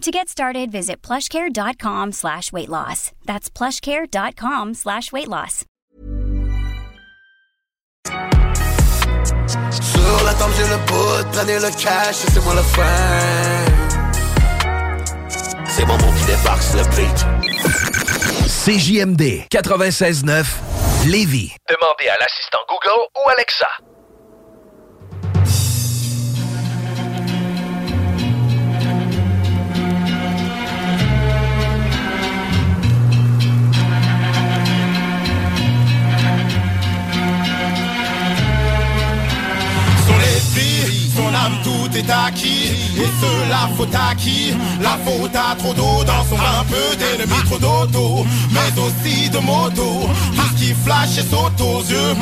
To get started, visit plushcare.com slash weight loss. That's plushcare.com slash weight loss. Sur la table, j'ai le bout, prenez le cash, c'est moi le fin. C'est mon qui débarque sur le beat. CJMD 96.9 Lévis. Demandez à l'assistant Google ou Alexa. Âme tout est acquis. Et cela faute à qui La faute à trop d'eau dans son vin Peu d'ennemis, trop d'auto. Mais aussi de moto. Tout ce qui flash et saute aux yeux.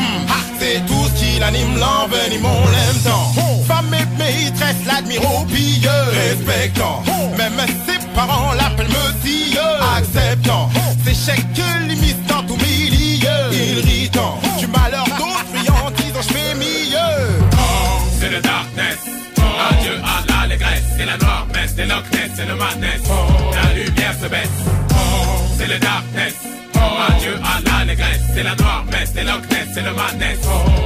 C'est tout ce qui l'anime, l'envenime, l'aime tant. Femme et maîtresse l'admire au pilleux. Respectant. Même ses parents l'appellent monsieur. Acceptant. Ses chèques limites dans tout milieu. Irritant Du malheur d'autres friandises je fais mieux c'est le. C'est la noire messe, c'est Loch c'est le madness. La lumière se baisse. C'est le darkness. Adieu à l'allégresse, c'est la noire messe, c'est Loch Ness, c'est le madness.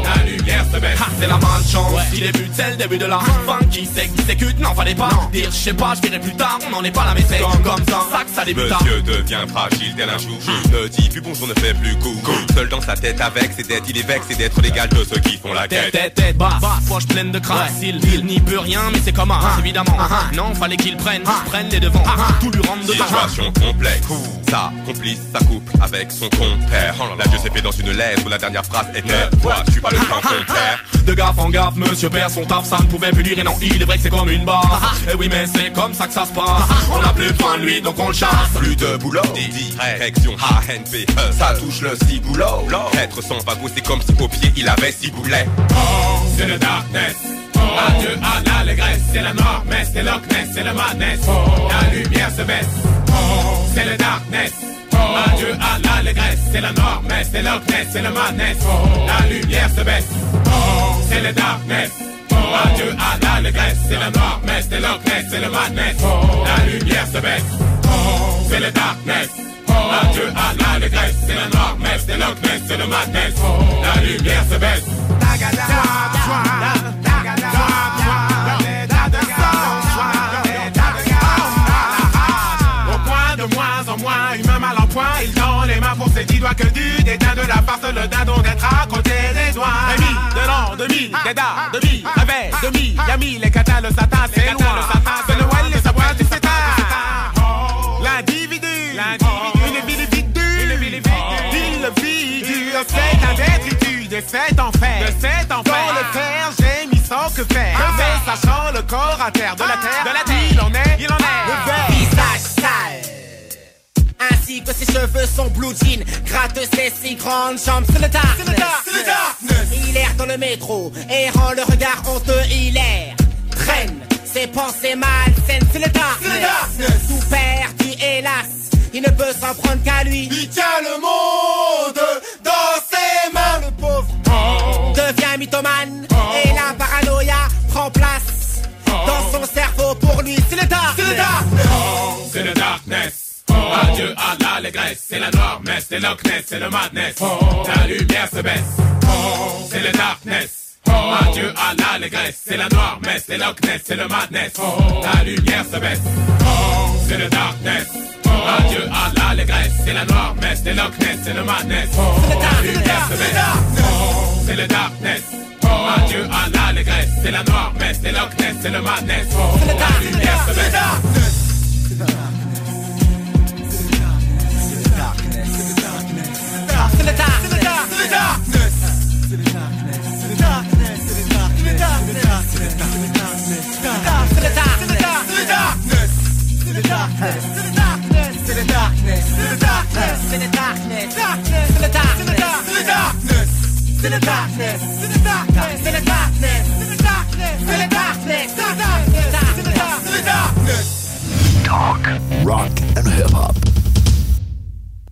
La lumière se baisse. Ah, c'est la malchance. Si les buts, c'est le début de la fin. Qui s'exécute, n'en fallait pas dire, je sais pas, je plus tard, on n'en est pas là, mais c'est comme, comme ça, ça que ça débute. Monsieur devient fragile tel un chou Ne dit plus bonjour, ne fait plus coup Seul dans sa tête avec ses dettes, il est vexé c'est d'être l'égal de ceux qui font la quête. tête, tête, basse, poche pleine de crasse. Il, il n'y peut rien, mais c'est comme un, évidemment. Non, fallait qu'il prenne, prenne les devants, tout lui rentre dedans. Situation complexe. Sa complice, sa couple avec son compère. L'adieu s'est fait dans une lettre où la dernière phrase était Toi, je suis pas le grand compère De gaffe en gaffe, monsieur perd son taf, ça ne pouvait plus durer, non, il est vrai que c'est comme une barre. Et oui, mais c'est comme ça que ça se passe. On n'a plus besoin de lui, donc on le chasse. Plus de boulot, direction ANP Ça touche le ciboulot Être sans vago, c'est comme si au pied il avait six boulets. C'est le darkness. Adieu à l'allégresse, c'est la noire messe, c'est Loch c'est le madness. La lumière se baisse. C'est le darkness. Adieu à l'allégresse, c'est la noire messe, c'est Loch Ness, c'est le madness. La lumière se baisse. C'est le darkness. Adieu à l'allégresse, c'est la noire messe, c'est Loch Ness, c'est le madness. La lumière se baisse. C'est le darkness. Adieu à l'allégresse, c'est la noire messe, c'est c'est le madness. La lumière se baisse. Dix doigts que du dédain de la farce, le dindon d'être à côté des doigts. Demi, de l'an, demi, dédard, demi, revers, demi, yami, les katas, le satin, c'est loin. C'est le well, les savoirs du sétat. L'individu, une ville vide, il le vide, c'est un détritus de cet enfer, de cet enfer. Dans le fer, j'ai mis sans que faire. Sachant le corps à terre, de la terre, de la cheveux sont blue jean, gratte ses si grandes jambes, c'est le darkness. C'est le darkness. Il erre dans le métro, errant le regard honteux, il erre. Traîne ses pensées malsaines, c'est le darkness. darkness. Tout perdu, hélas, il ne peut s'en prendre qu'à lui. Il tient le monde dans ses mains, le pauvre. Devient mythomane, et la paranoïa prend place. Dans son cerveau, pour lui, c'est le darkness. C'est le darkness. C'est le darkness. Adieu à l'allégresse, c'est la noire messe, c'est Loch Ness, c'est le madness. La lumière se baisse. C'est le darkness. Adieu à l'allégresse, c'est la noire messe, c'est Loch Ness, c'est le madness. La lumière se baisse. C'est le darkness. Adieu à l'allégresse, c'est la noire messe, c'est Loch Ness, c'est le madness. La lumière se baisse. C'est le darkness. Adieu à l'allégresse, c'est la noire messe, c'est Loch Ness, c'est le madness. La lumière se baisse. Dark, rock and hip hop.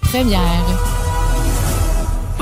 première.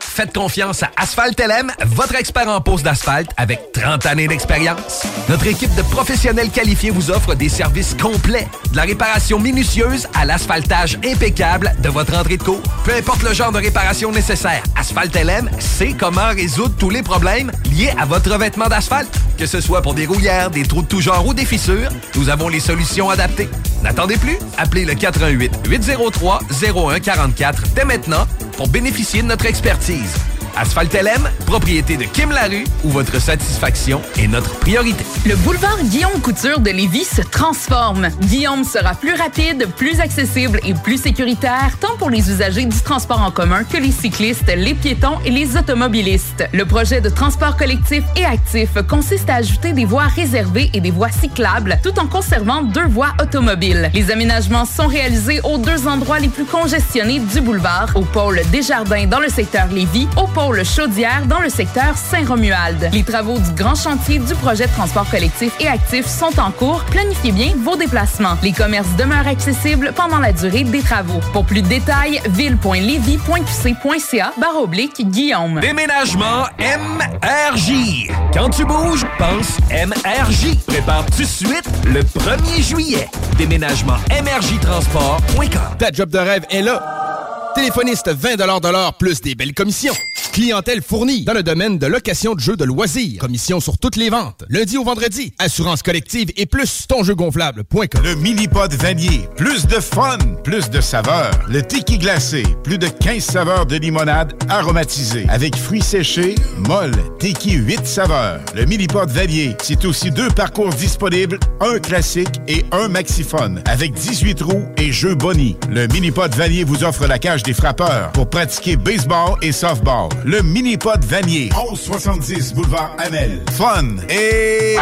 Faites confiance à Asphalt LM, votre expert en pose d'asphalte avec 30 années d'expérience. Notre équipe de professionnels qualifiés vous offre des services complets, de la réparation minutieuse à l'asphaltage impeccable de votre entrée de cours. Peu importe le genre de réparation nécessaire, Asphalt LM sait comment résoudre tous les problèmes liés à votre revêtement d'asphalte. Que ce soit pour des rouillères, des trous de tout genre ou des fissures, nous avons les solutions adaptées. N'attendez plus, appelez le 88 803 0144 dès maintenant pour bénéficier de notre expertise. Asphalt LM, propriété de Kim Larue, où votre satisfaction est notre priorité. Le boulevard Guillaume Couture de Lévis se transforme. Guillaume sera plus rapide, plus accessible et plus sécuritaire, tant pour les usagers du transport en commun que les cyclistes, les piétons et les automobilistes. Le projet de transport collectif et actif consiste à ajouter des voies réservées et des voies cyclables, tout en conservant deux voies automobiles. Les aménagements sont réalisés aux deux endroits les plus congestionnés du boulevard, au pôle Desjardins dans le secteur Lévis, au pôle le Chaudière dans le secteur Saint-Romuald. Les travaux du grand chantier du projet de transport collectif et actif sont en cours. Planifiez bien vos déplacements. Les commerces demeurent accessibles pendant la durée des travaux. Pour plus de détails, ville.levy.qc.ca barre oblique Guillaume. Déménagement MRJ. Quand tu bouges, pense MRJ. Prépare tout de suite le 1er juillet. Déménagement MRJtransport.com. Ta job de rêve est là. Téléphoniste 20 de l'heure plus des belles commissions. Clientèle fournie dans le domaine de location de jeux de loisirs. Commission sur toutes les ventes. Lundi au vendredi. Assurance collective et plus ton jeu gonflable.com. Le mini-pod vanier. Plus de fun, plus de saveurs. Le tiki glacé. Plus de 15 saveurs de limonade aromatisée. Avec fruits séchés, molle, tiki 8 saveurs. Le mini-pod vanier. C'est aussi deux parcours disponibles, un classique et un maxiphone. Avec 18 trous et jeux boni. Le mini-pod vanier vous offre la cage des frappeurs pour pratiquer baseball et softball. le mini-pod Vanier. 1170 boulevard Amel. Fun et...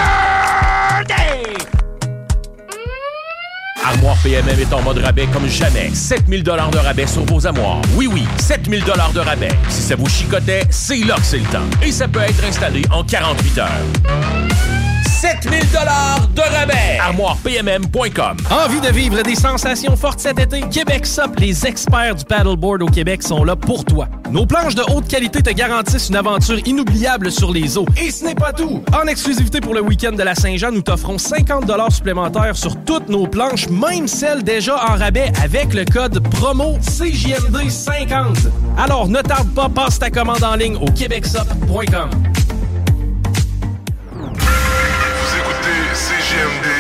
Armoire PMM est en mode rabais comme jamais. 7000 dollars de rabais sur vos armoires. Oui, oui, 7000 dollars de rabais. Si ça vous chicotait, c'est là que c'est le temps. Et ça peut être installé en 48 heures. 7000 dollars de rabais. ArmoirePMM.com. Envie de vivre des sensations fortes cet été? Québec Sup, les experts du paddleboard au Québec sont là pour toi. Nos planches de haute qualité te garantissent une aventure inoubliable sur les eaux. Et ce n'est pas tout! En exclusivité pour le week-end de la Saint-Jean, nous t'offrons 50 supplémentaires sur toutes nos planches, même celles déjà en rabais avec le code promo CJMD50. Alors ne tarde pas, passe ta commande en ligne au québecsup.com.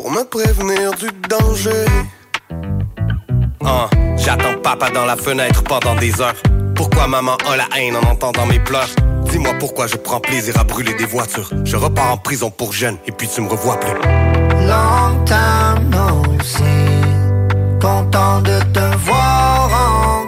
pour me prévenir du danger. Ah, J'attends papa dans la fenêtre pendant des heures. Pourquoi maman a la haine en entendant mes pleurs? Dis-moi pourquoi je prends plaisir à brûler des voitures. Je repars en prison pour jeune et puis tu me revois plus. Long time no see. Content de te voir encore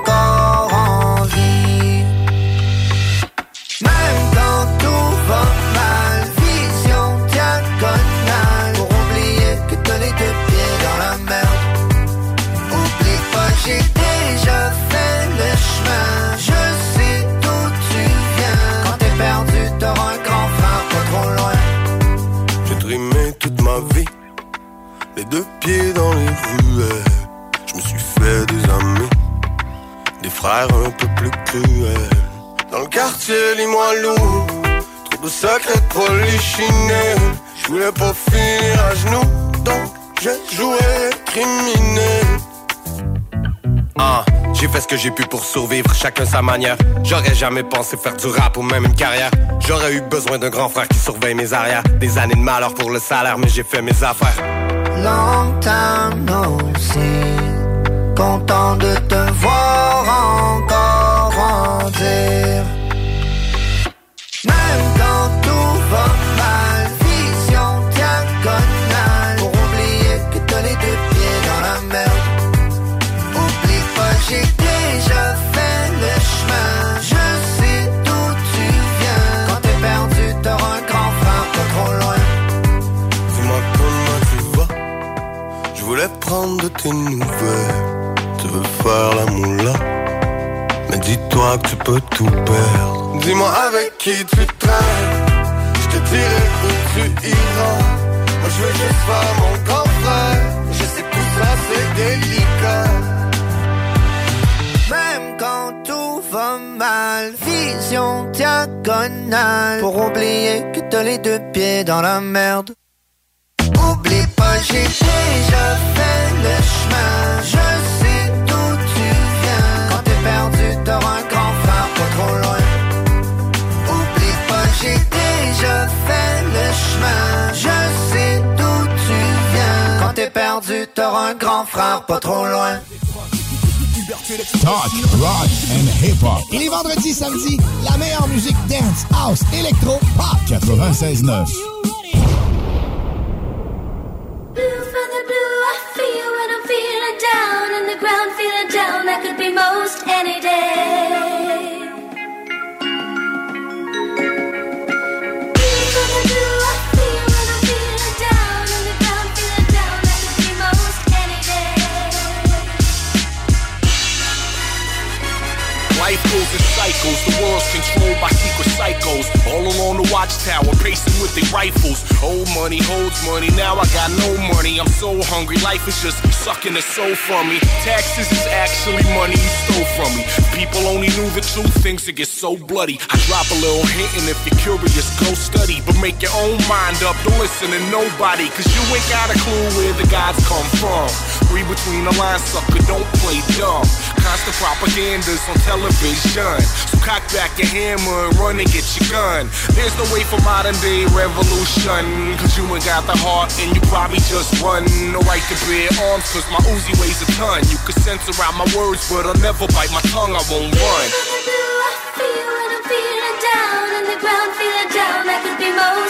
pas finir à genoux, donc j'ai joué criminel. Ah, j'ai fait ce que j'ai pu pour survivre, chacun sa manière. J'aurais jamais pensé faire du rap ou même une carrière. J'aurais eu besoin d'un grand frère qui surveille mes arrières. Des années de malheur pour le salaire, mais j'ai fait mes affaires. Long time no see. Content de te voir encore grandir. De tes nouvelles. Tu veux faire la moula, mais dis-toi que tu peux tout perdre. Dis-moi avec qui tu traînes, je te dirai où tu iras. Moi je veux juste faire mon grand frère, je sais que tout ça c'est délicat. Même quand tout va mal, vision diagonale. Pour oublier que t'as les deux pieds dans la merde. Oublie pas, j'ai déjà fait le chemin. Je sais d'où tu viens. Quand t'es perdu, t'auras un grand frère pas trop loin. Oublie pas, j'ai déjà fait le chemin. Je sais d'où tu viens. Quand t'es perdu, t'auras un grand frère pas trop loin. Talk, rock and hip-hop. Et les vendredis, samedis, la meilleure musique dance, house, électro, pop. 96.9. Blue for the blue I feel when I'm feeling down and the ground feeling down. That could be most any day. Goes in cycles, the world's controlled by secret psychos. All along the watchtower, pacing with their rifles. Old money holds money, now I got no money. I'm so hungry, life is just sucking the soul from me. Taxes is actually money you stole from me. People only knew the truth, things would get so bloody. I drop a little hint, and if you're curious, go study. But make your own mind up, don't listen to nobody, cause you ain't got a clue where the gods come from. Read between the lines, sucker, don't play dumb. Constant propagandas on television. So cock back your hammer and run and get your gun. There's no way for modern day revolution. Cause you ain't got the heart and you probably just run. No right to bear arms, cause my Uzi weighs a ton. You can censor out my words, but I'll never bite my tongue, I won't run. feeling down on the ground, feeling down. I could be most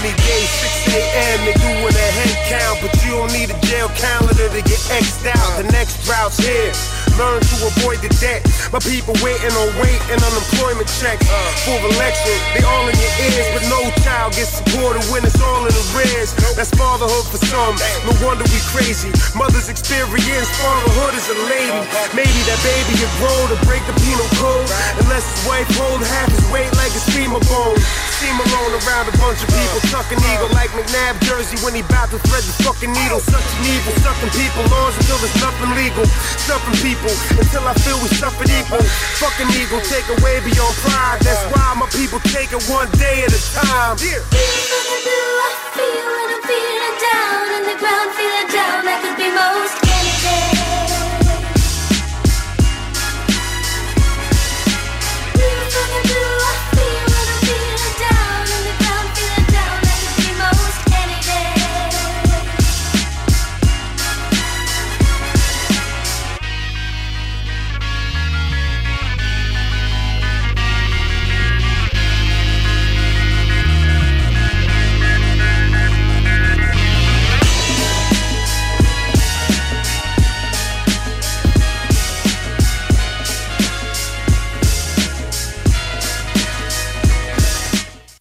Any day, 6 a.m., they doing a head count, but you don't need a jail calendar to get X'd out. The next route's here. Learn to avoid the debt. My people waiting on wait and unemployment checks. For election, they all in your ears, but no child gets supported when it's all in arrears. That's fatherhood for some. No wonder we crazy. Mothers experience fatherhood is a lady. Maybe that baby get grow to break the penal code. Unless his wife hold half his weight like a femur bone. Steam alone around a bunch of people tucking eagle like McNabb jersey when he bout to thread the fucking needle. Such an evil, sucking people laws until there's nothing legal. Stuffing people until I feel we suffered equal. Fucking eagle, take away beyond pride. That's why my people take it one day at a time. Yeah. Feeling blue, I feel when I'm feeling down on the ground, feeling down.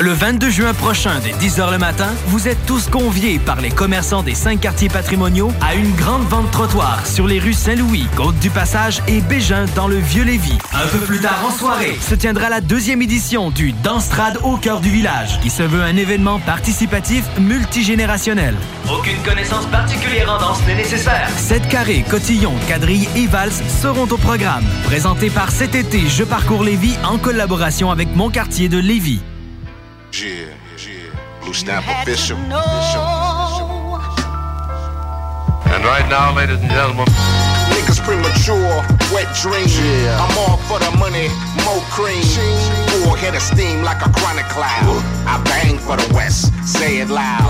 Le 22 juin prochain, dès 10h le matin, vous êtes tous conviés par les commerçants des cinq quartiers patrimoniaux à une grande vente trottoir sur les rues Saint-Louis, Côte-du-Passage et Bégin dans le Vieux-Lévis. Un peu plus tard en soirée, se tiendra la deuxième édition du Danstrad au cœur du village, qui se veut un événement participatif multigénérationnel. Aucune connaissance particulière en danse n'est nécessaire. 7 carrés, cotillons, quadrilles et valses seront au programme. Présenté par cet été Je parcours Lévis en collaboration avec mon quartier de Lévis. Yeah, yeah. Blue Stamp official. And right now, ladies and gentlemen, Niggas premature, wet dream. I'm all for the money, more cream. Four head of steam like a chronic cloud. I bang for the West, say it loud.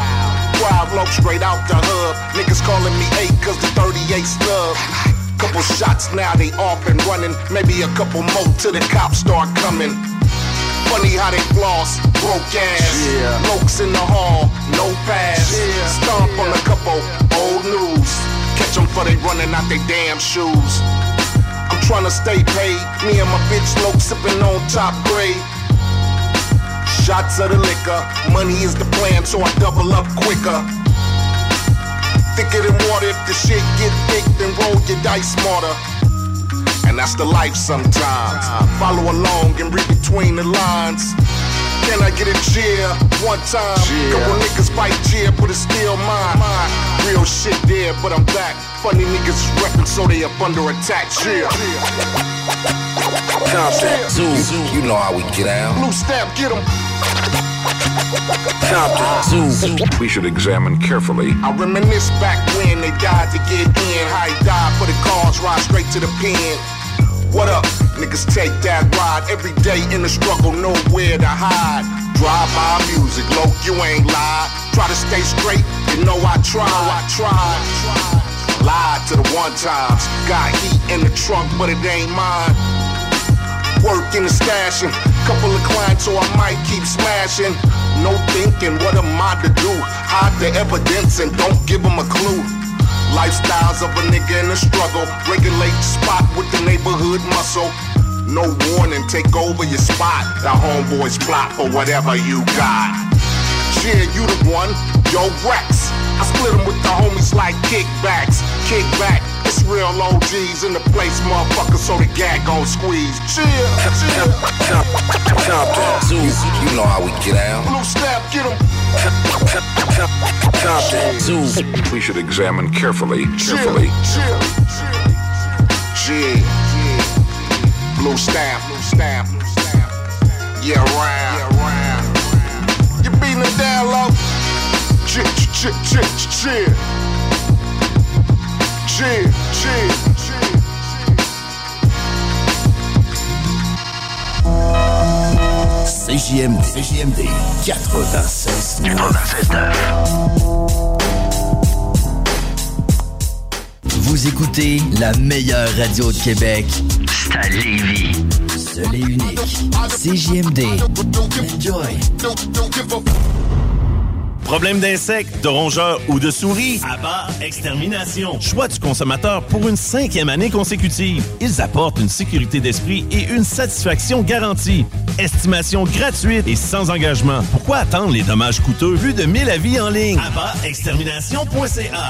Wild low straight out the hub. Niggas calling me eight cause the 38 snub. Couple shots now they off and running. Maybe a couple more till the cops start coming. Funny how they floss, broke ass. Blokes in the hall, no pass. Stomp on a couple old news. Catch them for they running out they damn shoes. I'm tryna stay paid. Me and my bitch low sipping on top grade. Shots of the liquor. Money is the plan, so I double up quicker. Thicker than water, if the shit get thick, then roll your dice smarter. And that's the life sometimes. Follow along and read between the lines. Can I get a cheer one time? Couple niggas fight cheer, but it's still mine. Real shit there, but I'm back. Funny niggas is reppin', so they up under attack. Yeah. Compton, Zoo, you know how we get out. Blue stamp, get 'em. Compton, Zoo. We should examine carefully. I reminisce back when they died to get in. How he died for the cause, ride straight to the pen. What up? Niggas take that ride every day in the struggle, nowhere to hide. Drive my music, low, you ain't lied. Try to stay straight, you know I try. I tried. Lied to the one times. Got heat in the trunk, but it ain't mine. Work in the stashing. Couple of clients, so I might keep smashing. No thinking, what am I to do? Hide the evidence and don't give them a clue. Lifestyles of a nigga in the struggle. Regulate spot with the muscle. No warning, take over your spot. The homeboys plot for whatever you got. Yeah, you the one, yo Rex. I split 'em with the homies like kickbacks. Kickback, it's Real OGs in the place, motherfucker, so the gag gon' squeeze. Chill, chill. Compton. You, you know how we get down. Blue snap, get him. Compton. We should examine carefully, carefully. Chill, chill. Yeah. Blue stamp, blue stamp, blue stamp. Yeah, round. Yeah, round. You beating them down low? Chill, chill, chill, chill. Chill, chill, chill. CJMD. CJMD 96. 96 Vous écoutez la meilleure radio de Québec. C'est à Lévis. Seul et unique. CJMD. Enjoy. Problème d'insectes, de rongeurs ou de souris? Abba Extermination. Choix du consommateur pour une cinquième année consécutive. Ils apportent une sécurité d'esprit et une satisfaction garantie. Estimation gratuite et sans engagement. Pourquoi attendre les dommages coûteux? Vu de 1000 avis en ligne? Extermination.ca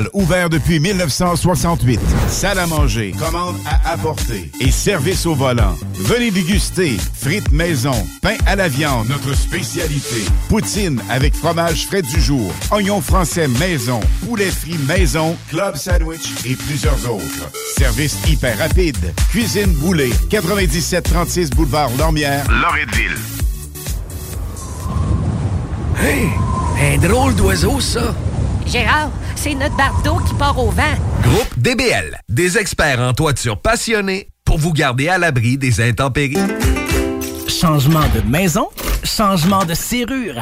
ouverte depuis 1968. Salle à manger, commande à apporter et service au volant. Venez déguster frites maison, pain à la viande, notre spécialité. Poutine avec fromage frais du jour, oignons français maison, poulet frit maison, club sandwich et plusieurs autres. Service hyper rapide. Cuisine Boulée, 9736 boulevard Lormière, Loretteville. Hey, un drôle d'oiseau, ça. Gérard, c'est notre bardeau qui part au vent. Groupe DBL, des experts en toiture passionnés pour vous garder à l'abri des intempéries. Changement de maison, changement de serrure.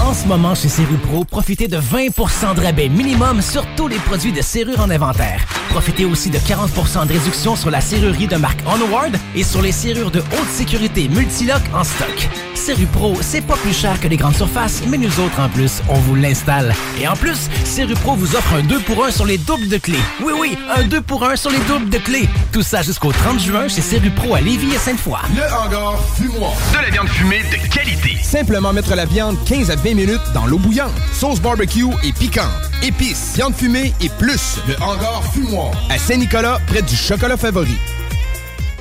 En ce moment, chez Serrupro, profitez de 20% de rabais minimum sur tous les produits de serrure en inventaire. Profitez aussi de 40% de réduction sur la serrurerie de marque Onward et sur les serrures de haute sécurité Multilock en stock. Serrupro, c'est pas plus cher que les grandes surfaces, mais nous autres, en plus, on vous l'installe. Et en plus, Serrupro vous offre un 2 pour 1 sur les doubles de clés. Oui, oui, un 2 pour 1 sur les doubles de clés. Tout ça jusqu'au 30 juin chez Serrupro à Lévis et Sainte-Foy. Le hangar fumoir. De la viande fumée de qualité. Simplement mettre la viande 15 à 20 minutes dans l'eau bouillante. Sauce barbecue et piquante. Épices, viande fumée et plus. Le hangar fumoir. À Saint-Nicolas, près du chocolat favori.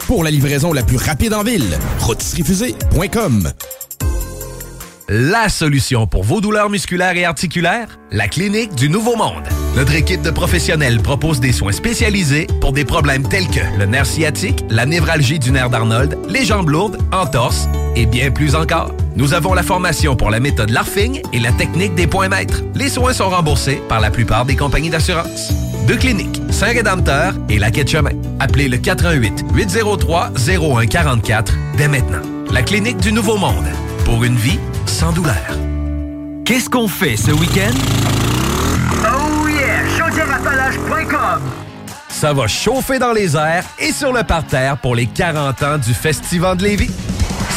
Pour la livraison la plus rapide en ville, rôtisseriefusée.com. La solution pour vos douleurs musculaires et articulaires? La Clinique du Nouveau Monde. Notre équipe de professionnels propose des soins spécialisés pour des problèmes tels que le nerf sciatique, la névralgie du nerf d'Arnold, les jambes lourdes, entorses et bien plus encore. Nous avons la formation pour la méthode LARFING et la technique des points maîtres. Les soins sont remboursés par la plupart des compagnies d'assurance. Deux cliniques, Saint-Rédempteur et la Quai de Chemin. Appelez le 88 803 0144 dès maintenant. La Clinique du Nouveau Monde. Pour une vie sans douleur. Qu'est-ce qu'on fait ce week-end? Oh yeah! Ça va chauffer dans les airs et sur le parterre pour les 40 ans du Festival de Lévis.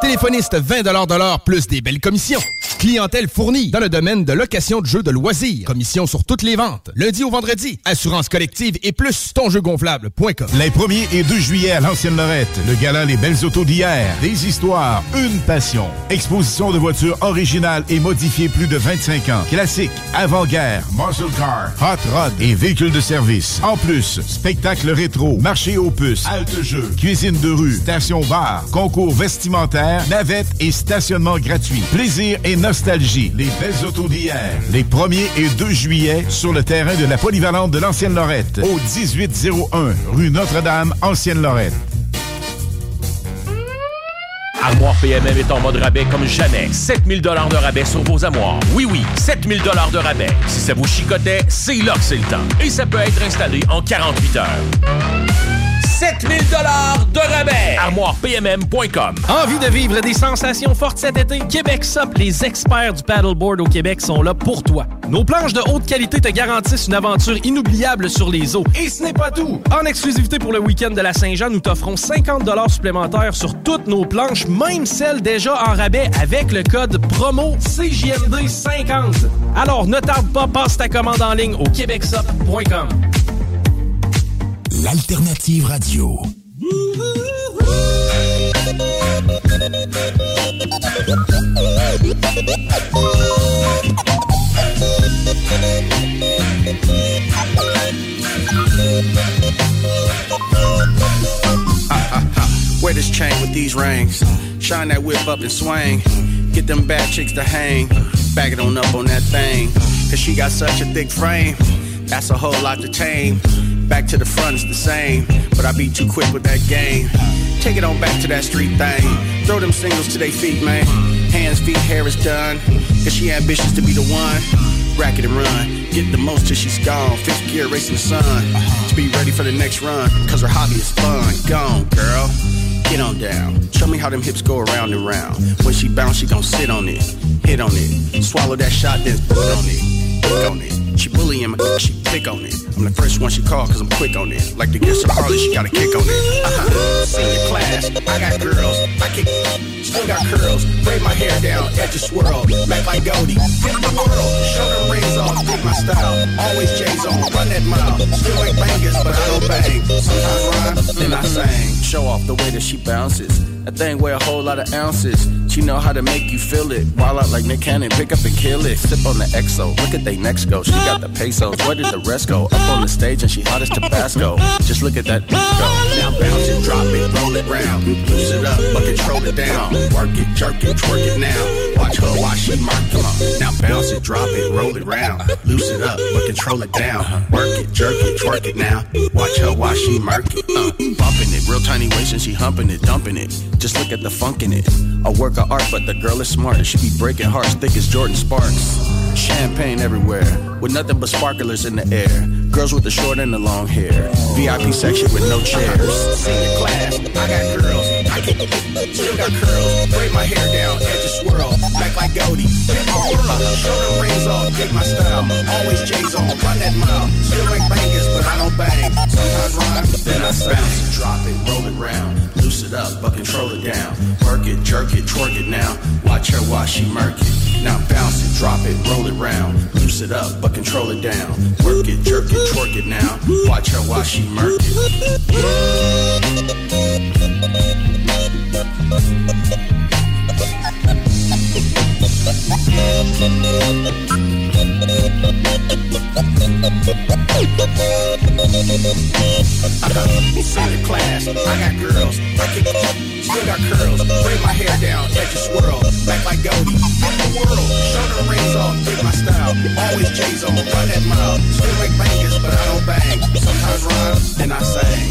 Téléphoniste 20 de l'heure plus des belles commissions. Clientèle fournie dans le domaine de location de jeux de loisirs. Commission sur toutes les ventes. Lundi au vendredi. Assurance collective et plus tonjeugonflable.com. Les 1er et 2 juillet à l'Ancienne Lorette. Le gala Les Belles Autos d'hier. Des histoires, une passion. Exposition de voitures originales et modifiées plus de 25 ans. Classiques, avant-guerre, muscle car, hot rod et véhicules de service. En plus, spectacle rétro, marché aux puces, halte jeux, cuisine de rue, station bar, concours vestimentaire, navette et stationnement gratuit. Plaisir et nostalgie. Les belles autos d'hier. Les 1er et 2 juillet sur le terrain de la polyvalente de l'Ancienne Lorette. Au 1801 rue Notre-Dame, Ancienne Lorette. Armoire PMM est en mode rabais comme jamais. 7000 dollars de rabais sur vos armoires. Oui, oui, 7000 dollars de rabais. Si ça vous chicotait, c'est là que c'est le temps. Et ça peut être installé en 48 heures. 7000 dollars de rabais. ArmoirePMM.com. Envie de vivre des sensations fortes cet été? Québec Sup, les experts du paddleboard au Québec sont là pour toi. Nos planches de haute qualité te garantissent une aventure inoubliable sur les eaux. Et ce n'est pas tout! En exclusivité pour le week-end de la Saint-Jean, nous t'offrons 50 supplémentaires sur toutes nos planches, même celles déjà en rabais avec le code promo CJMD50. Alors ne tarde pas, passe ta commande en ligne au québecsup.com. L'alternative radio. Wear this chain with these rings. Shine that whip up and swing. Get them bad chicks to hang. Back it on up on that thing. Cause she got such a thick frame. That's a whole lot to tame. Back to the front, it's the same. But I be too quick with that game. Take it on back to that street thing. Throw them singles to their feet, man. Hands, feet, hair is done. Cause she ambitious to be the one. Racket and run. Get the most till she's gone. Fifth gear racing the sun. To be ready for the next run. Cause her hobby is fun. Gone, girl. Get on down. Show me how them hips go around and round. When she bounce, she gon' sit on it. Hit on it. Swallow that shot, then put on it. On it. She bullying me, she pick on it. I'm the first one she call cause I'm quick on it. Like to get some Harley, she got a kick on it. Uh-huh. Senior class, I got girls. I kick, still got curls. Braid my hair down, edges swirl. Back like Goldie. Hit the world, show them rings off, dig my style. Always J's on, run that mile. Still like bangers, but I don't bang. Sometimes rhyme, then I sing. Show off the way that she bounces. That thing weigh a whole lot of ounces. She know how to make you feel it. While out like Nick Cannon, pick up and kill it. Sip on the XO, look at they next go. She got the pesos, where did the rest go? Up on the stage and she hot as Tabasco. Just look at that go. Now bounce it, drop it, roll it round. Loose it up, but control it down. Work it, jerk it, twerk it now. Watch her while she. Come on. Now bounce it, drop it, roll it round. Loose it up, but control it down. Work it, jerk it, twerk it now. Watch her while she mark it. Uh, bumping it, real tiny waist and she humping it, dumping it. Just look at the funk in it. A work of art, but the girl is smart. She be breaking hearts thick as Jordan Sparks. Champagne everywhere, with nothing but sparklers in the air. Girls with the short and the long hair. VIP section with no chairs. Senior class, I got girls. Still got curls. Braid my hair down, edges swirl. Back like Goldie. Hit my world. Show them rings off, dig my style. Always J's on, run that mile. Still like bangers, but I don't bang. Sometimes rhyme, then I bounce drop it, roll it round. Loose it up, but control it down. Work it, jerk it, twerk it now. Watch her while she murk it. Now bounce it, drop it, roll it round. Loose it up, but control it down. Work it, jerk it, twerk it now. Watch her while she murk it. Thank you. I got solid class, I got girls, I can still got curls. Braid my hair down, let you swirl, back like Goldie. In the world, show the rings off, take my style. Always J's on, run that mouth. Still make bangers, but I don't bang. Sometimes rhyme, then I sing.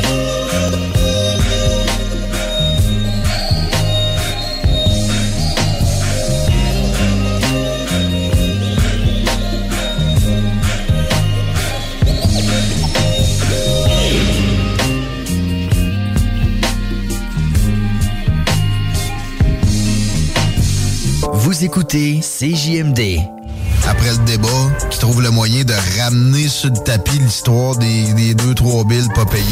Vous écoutez CJMD. Après le débat, qui trouve le moyen de ramener sur le tapis l'histoire des, des deux, trois billes pas payées.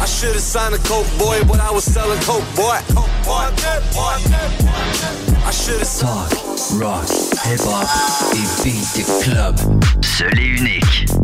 I should have signed a coke boy, but I was selling coke boy. I should have Talk, rock, hip-hop et beat club. Seul et unique.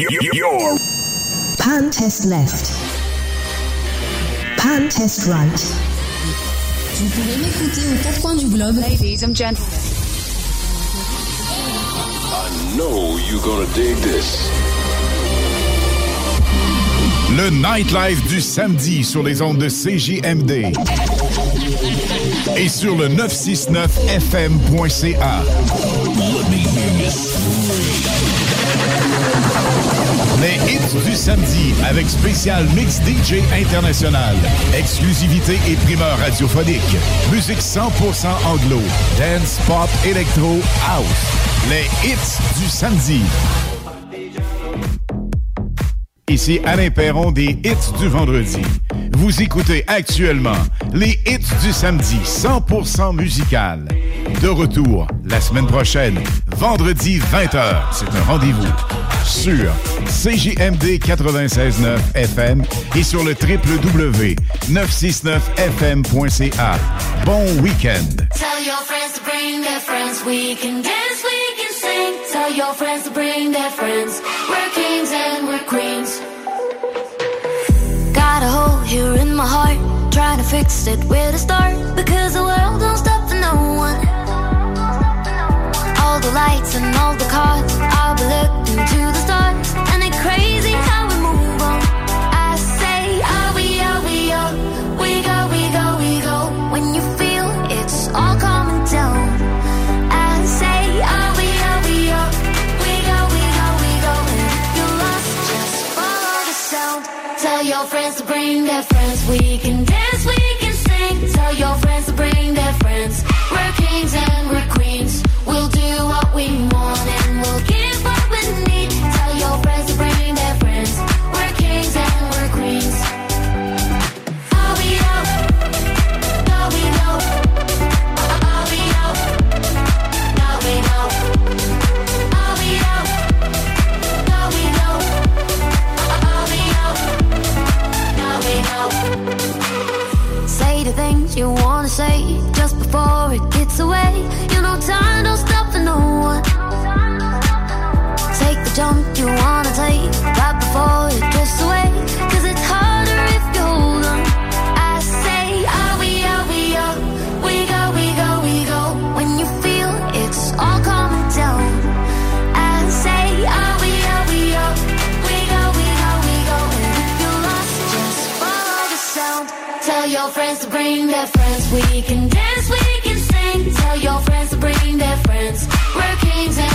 You're Pan test left. Pan test right. Vous pouvez m'écouter aux quatre coins du globe. Ladies and gentlemen. I know you're gonna dig this. Le Nightlife du samedi sur les ondes de CJMD. Et sur le 969fm.ca. Du samedi avec spécial Mix DJ International. Exclusivité et primeur radiophonique. Musique 100% anglo. Dance, pop, électro, house. Les hits du samedi. Ici Alain Perron des hits du vendredi. Vous écoutez actuellement les hits du samedi 100% musical. De retour la semaine prochaine, vendredi 20h. C'est un rendez-vous sur CJMD 96.9 FM et sur le www.969fm.ca. Bon week-end. Tell your friends to bring their friends. We can dance, we can sing. Tell your friends to bring their friends. We're kings and we're queens. Got a hole here in my heart. Trying to fix it where to start. Because the world don't stop for no one. The lights and all the cars. I'll be looking to the stars. And it's crazy how we move on. I say, are we, are we, are we go, we go, we go. When you feel it's all coming down. I say, are we, are we, are we go, we go, we go. And if you're lost, just follow the sound. Tell your friends to bring their friends. We can friends to bring their friends. We can dance, we can sing. Tell your friends to bring their friends. We're kings and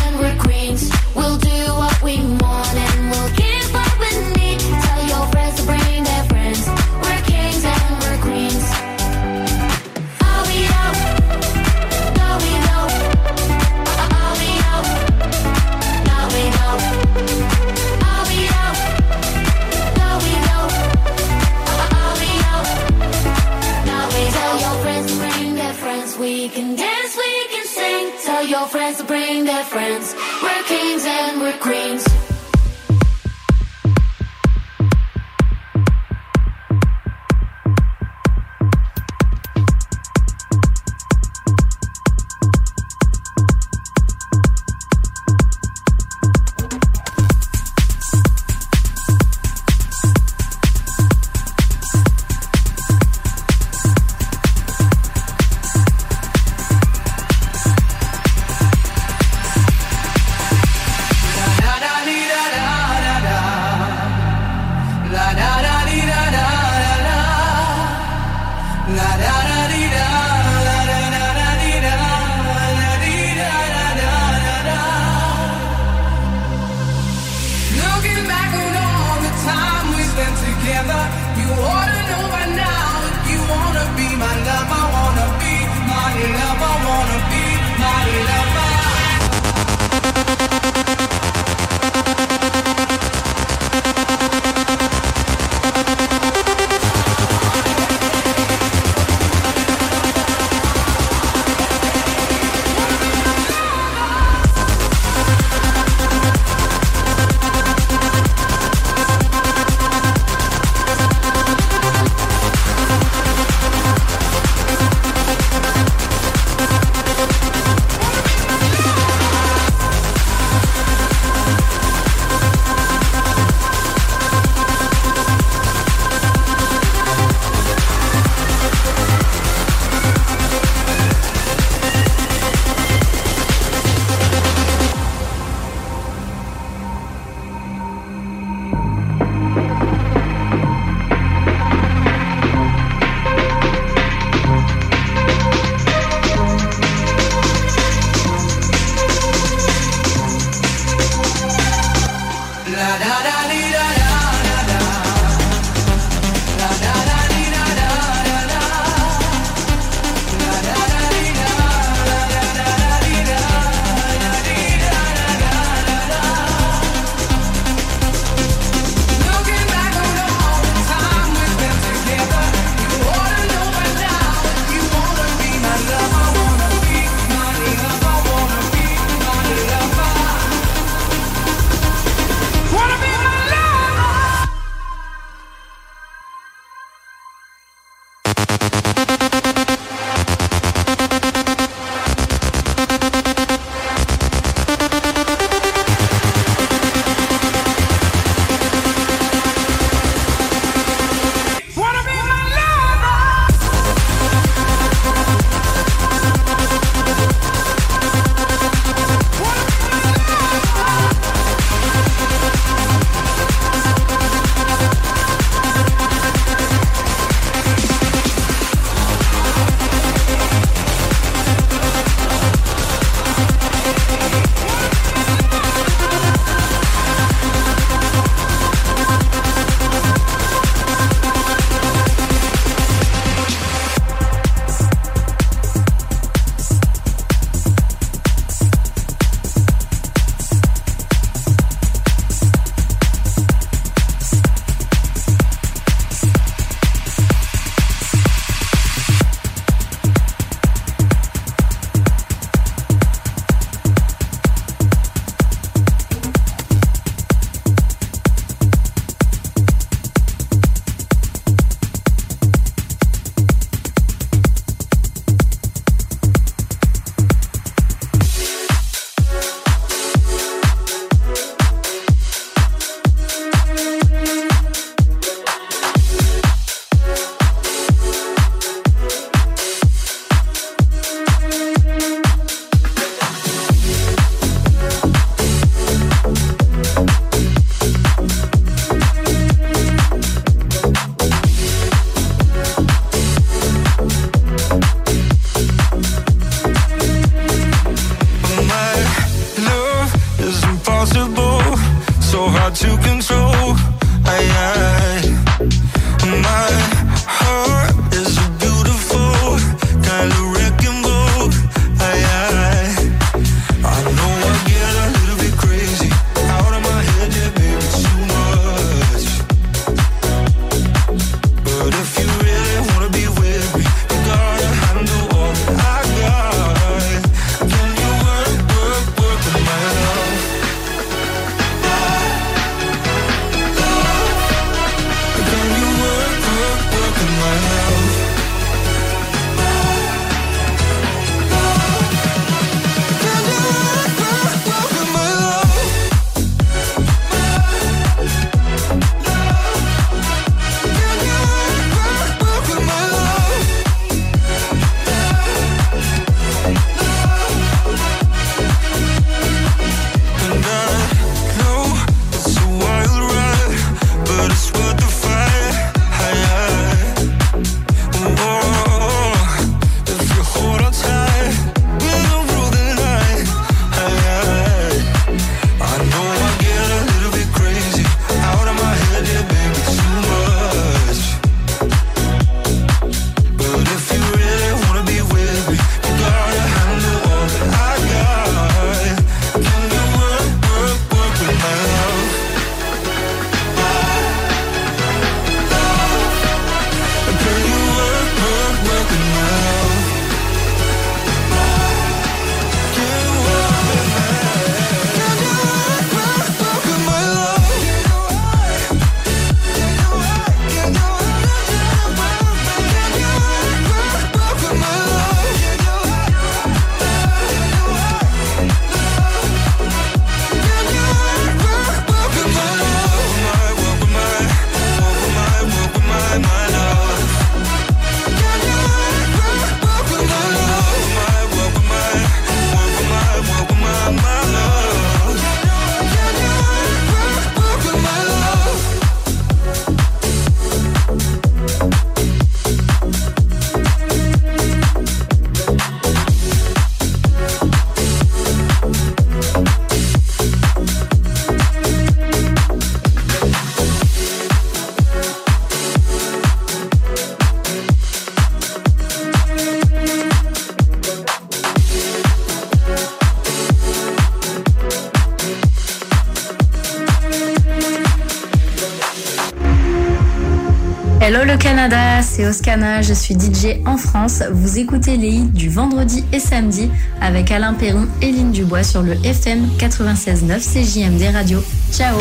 Canada, c'est Oscana, je suis DJ en France. Vous écoutez les hits du vendredi et samedi avec Alain Perron et Lynne Dubois sur le FM 96.9 CJMD Radio. Ciao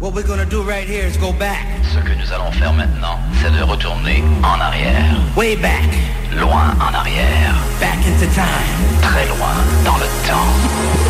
What we're gonna do right here is go back. Ce que nous allons faire maintenant, c'est de retourner en arrière. Way back. Loin en arrière. Back into time. Très loin dans le temps.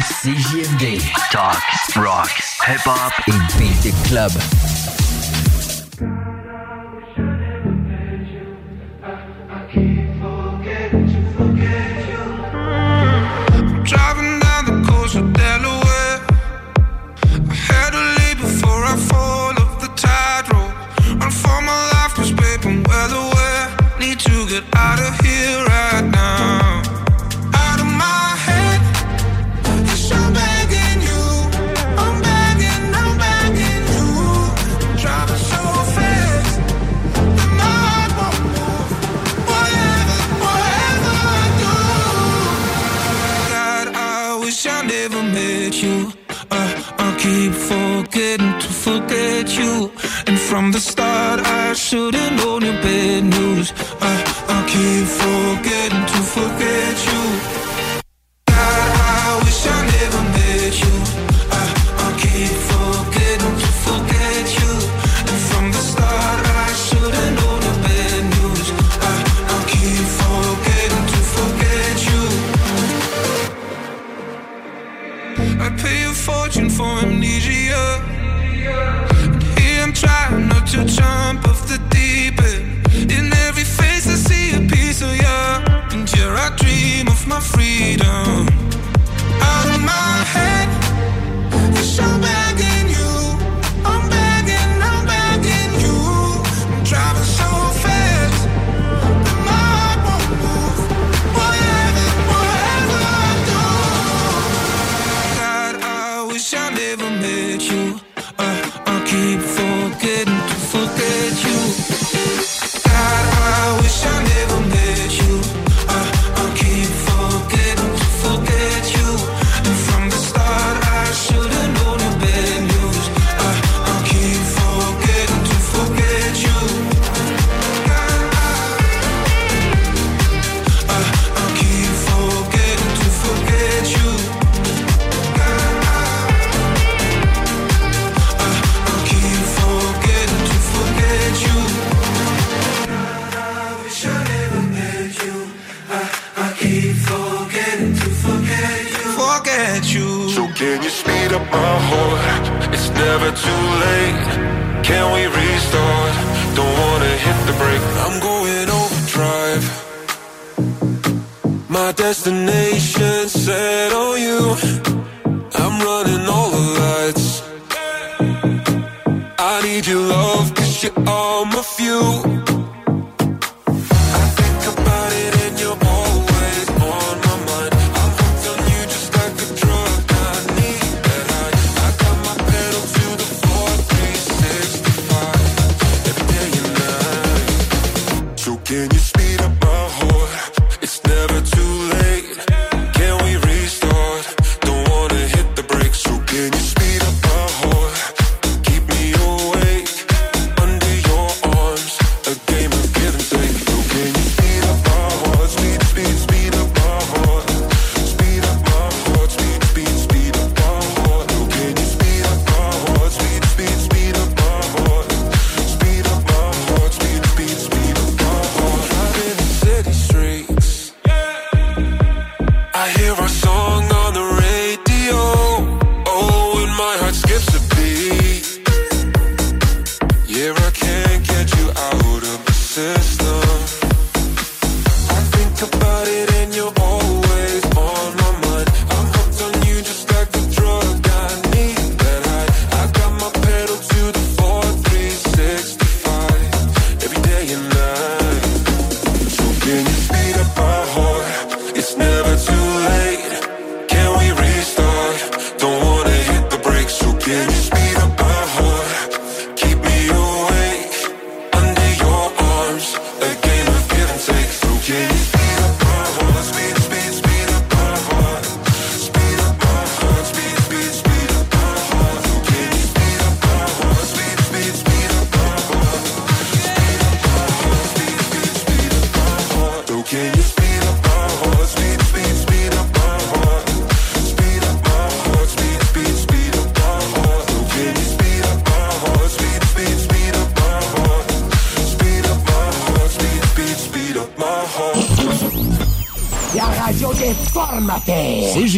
CJMD. Talk, rock, hip hop et beat the club. you. And from the start, I should've known your bad news. I, I keep forgetting to forget you. jump off the deep end. In every face I see a piece of you, and here I dream of my freedom. Out of my head, you're so bad. never too late. Can we restart? Don't wanna hit the brake. I'm going overdrive. My destination set on you. I'm running all the lights. I need your love, cause you're all my fuel.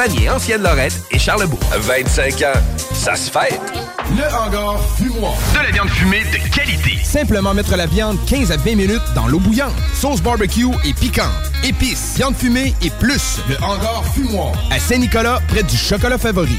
Vanier, Ancienne Lorette et Charlebourg. 25 ans, ça se fait. Le hangar fumoir. De la viande fumée de qualité. Simplement mettre la viande 15 à 20 minutes dans l'eau bouillante. Sauce barbecue et piquante. Épices, viande fumée et plus. Le hangar fumoir. À Saint-Nicolas, près du chocolat favori.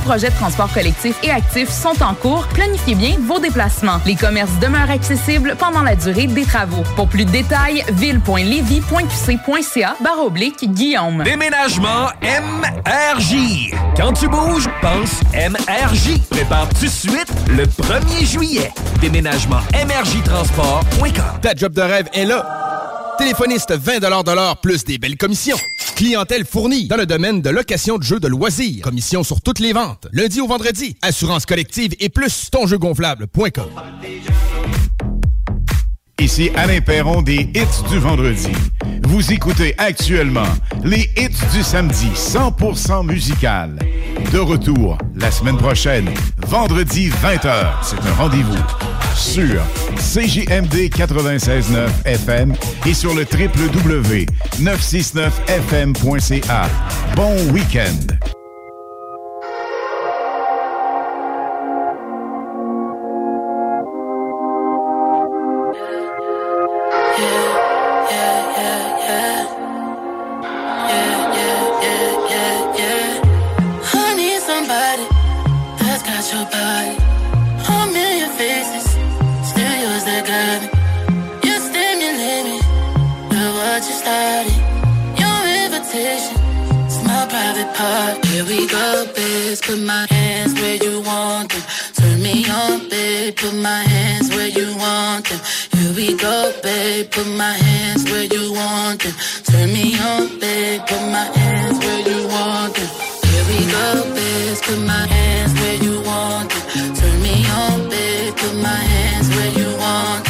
projet de transport collectif et actif sont en cours. Planifiez bien vos déplacements. Les commerces demeurent accessibles pendant la durée des travaux. Pour plus de détails, ville.levy.qc.ca barre oblique Guillaume. Déménagement MRJ. Quand tu bouges, pense MRJ. Prépare tout de suite le 1er juillet. Déménagement MRJ Transport.com. Ta job de rêve est là. Téléphoniste 20 de l'heure plus des belles commissions. Clientèle fournie dans le domaine de location de jeux de loisirs. Commission sur toutes les ventes. Lundi au vendredi. Assurance collective et plus tonjeugonflable.com. Ici Alain Perron des hits du vendredi. Vous écoutez actuellement les hits du samedi 100% musical. De retour la semaine prochaine, vendredi 20h. C'est un rendez-vous sur CJMD 96.9 FM et sur le www.969fm.ca. Bon week-end. Put my hands where you want them. Turn me on, babe. Put my hands where you want them. Here we go, babe. Put my hands where you want them. Turn me on, babe. Put my hands where you want them. Here we go, bitch. Put my hands where you want them. Turn me on, babe. Put my hands where you want them.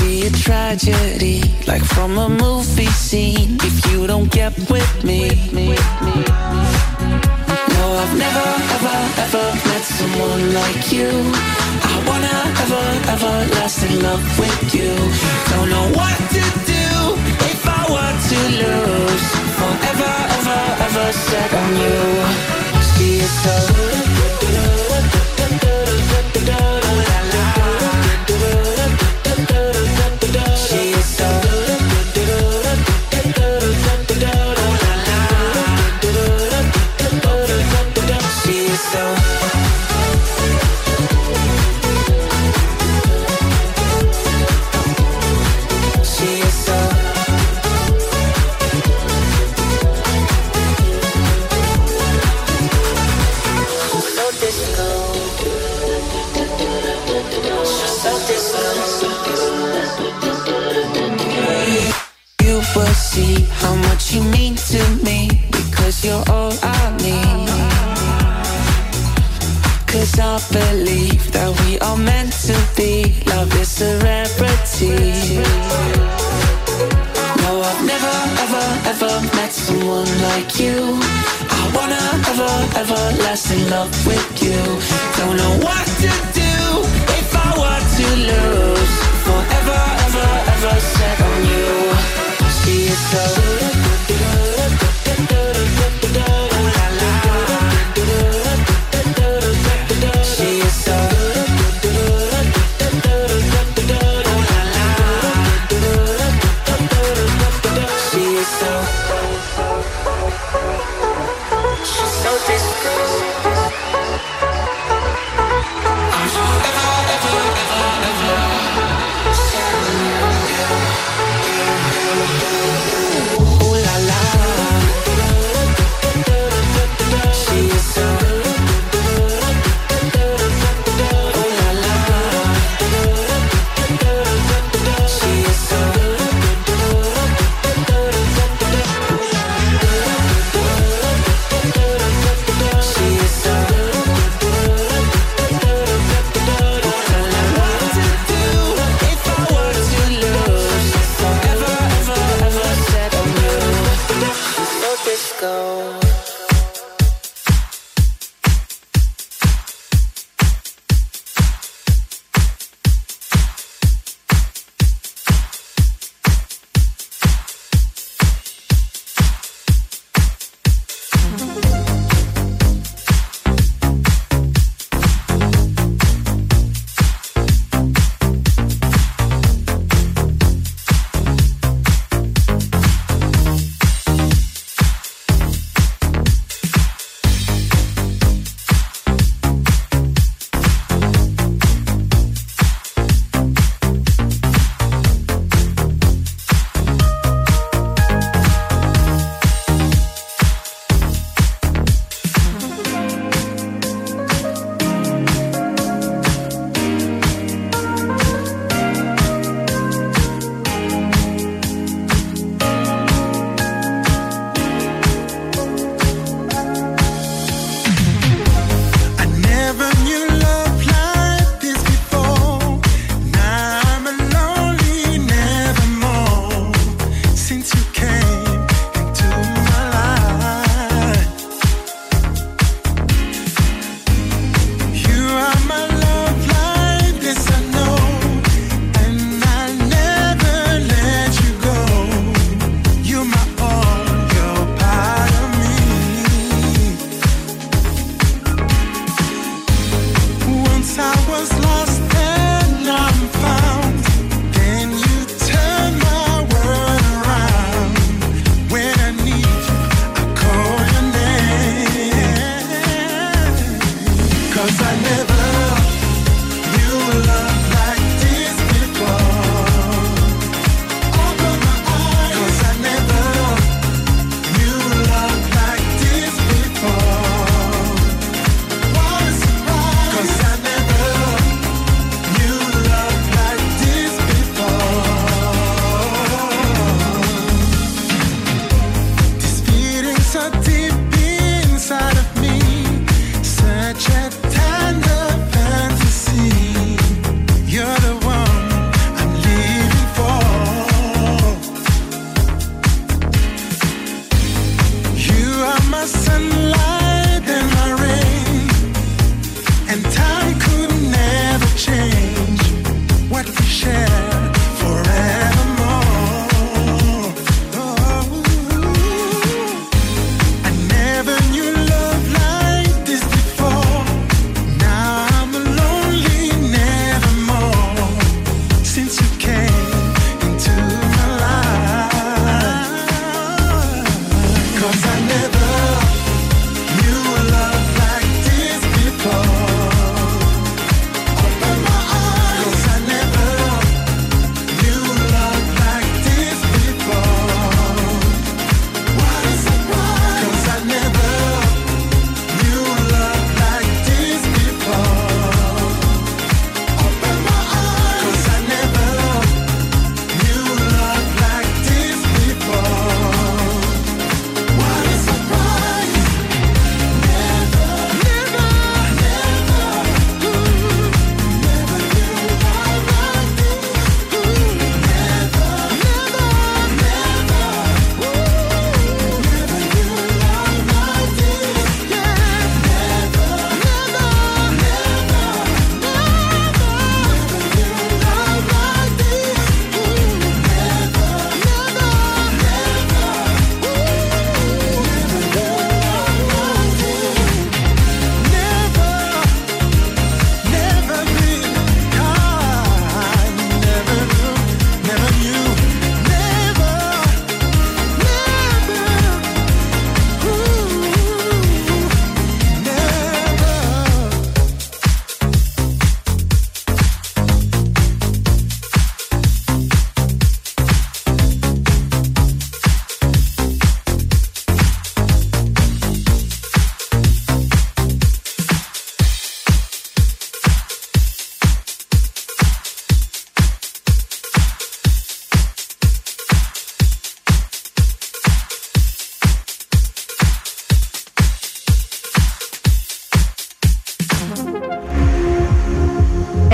Be a tragedy, like from a movie scene, if you don't get with me. No, I've never, ever, ever met someone like you. I wanna ever, ever last in love with you. Don't know what to do if I were to lose. Forever, ever, ever set on you. She is so. How much you mean to me because you're all I need. Cause I believe that we are meant to be. Love is a rarity. No, I've never, ever, ever met someone like you. I wanna ever, ever last in love with you. Don't know what to do if I were to lose. Forever, ever, ever set on you so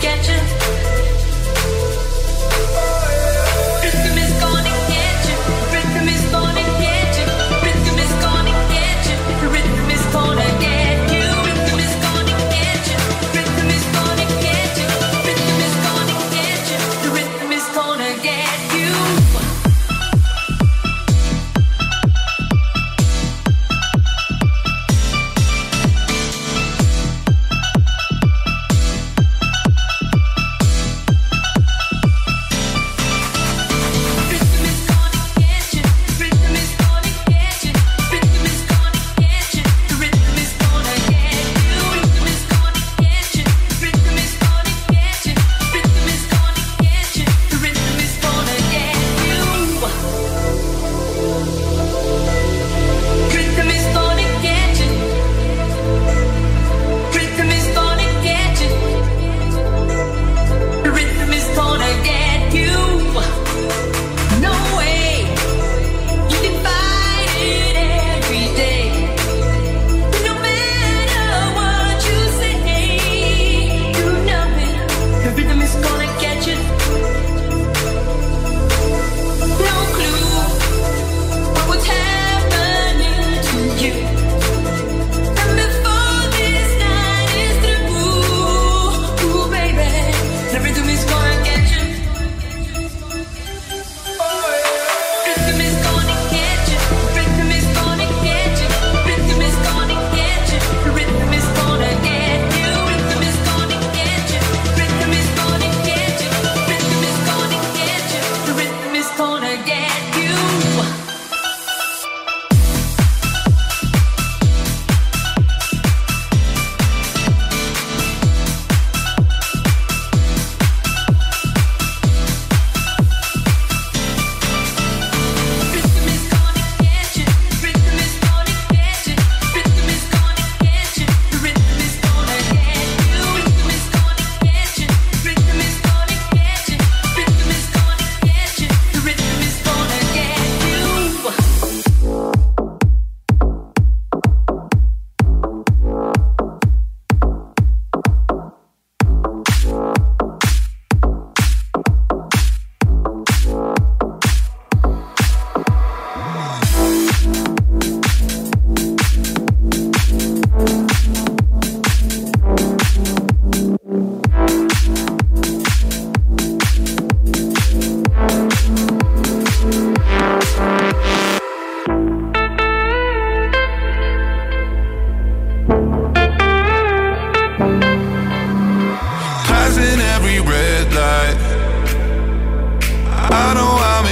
get you.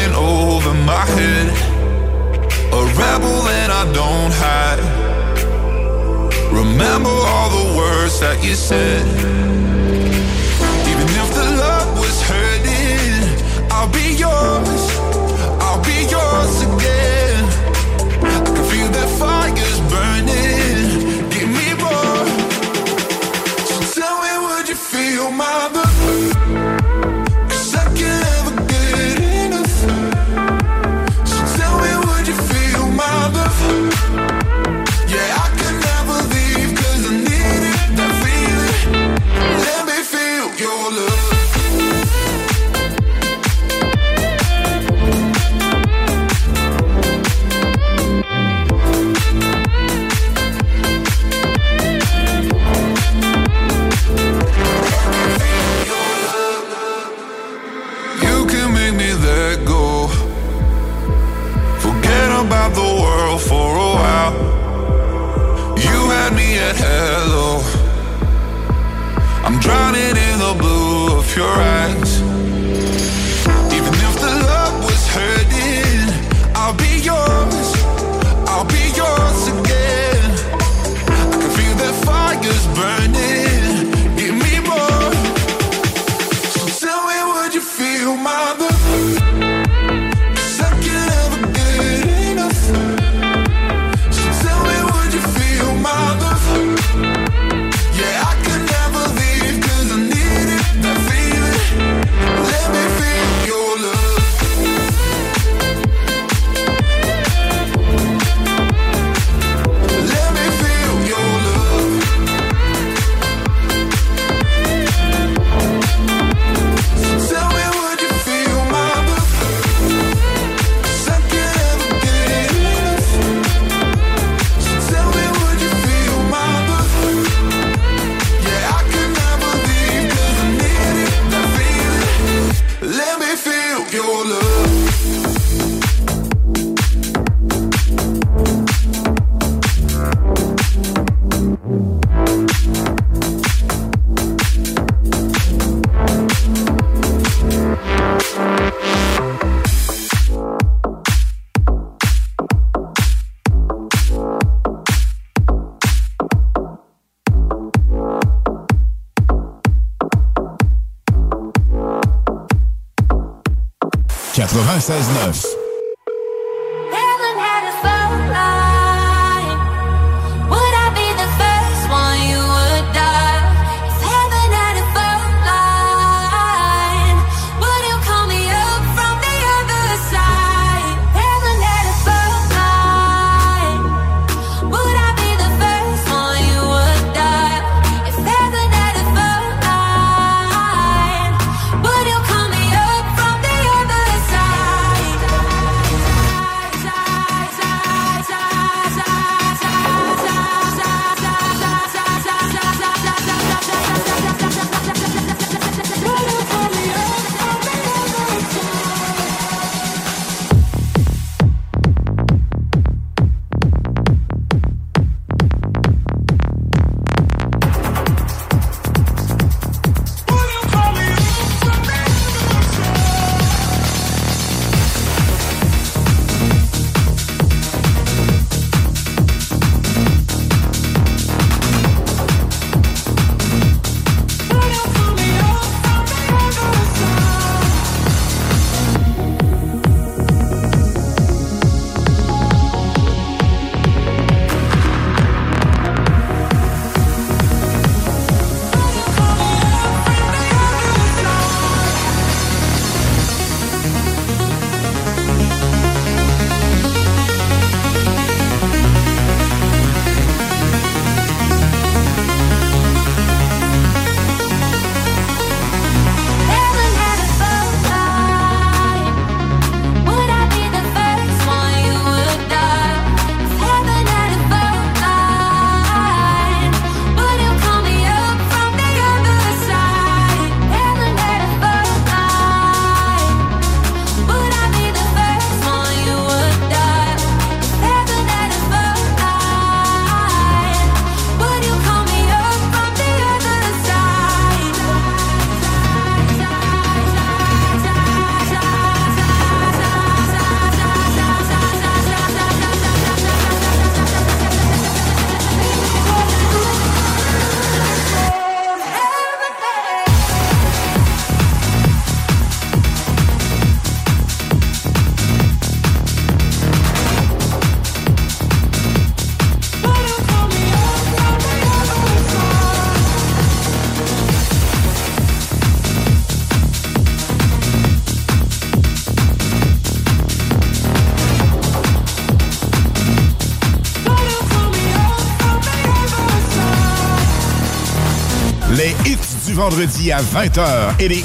in over my head. A rebel that I don't hide. Remember all the words that you said. 96.9. vendredi à 20h et les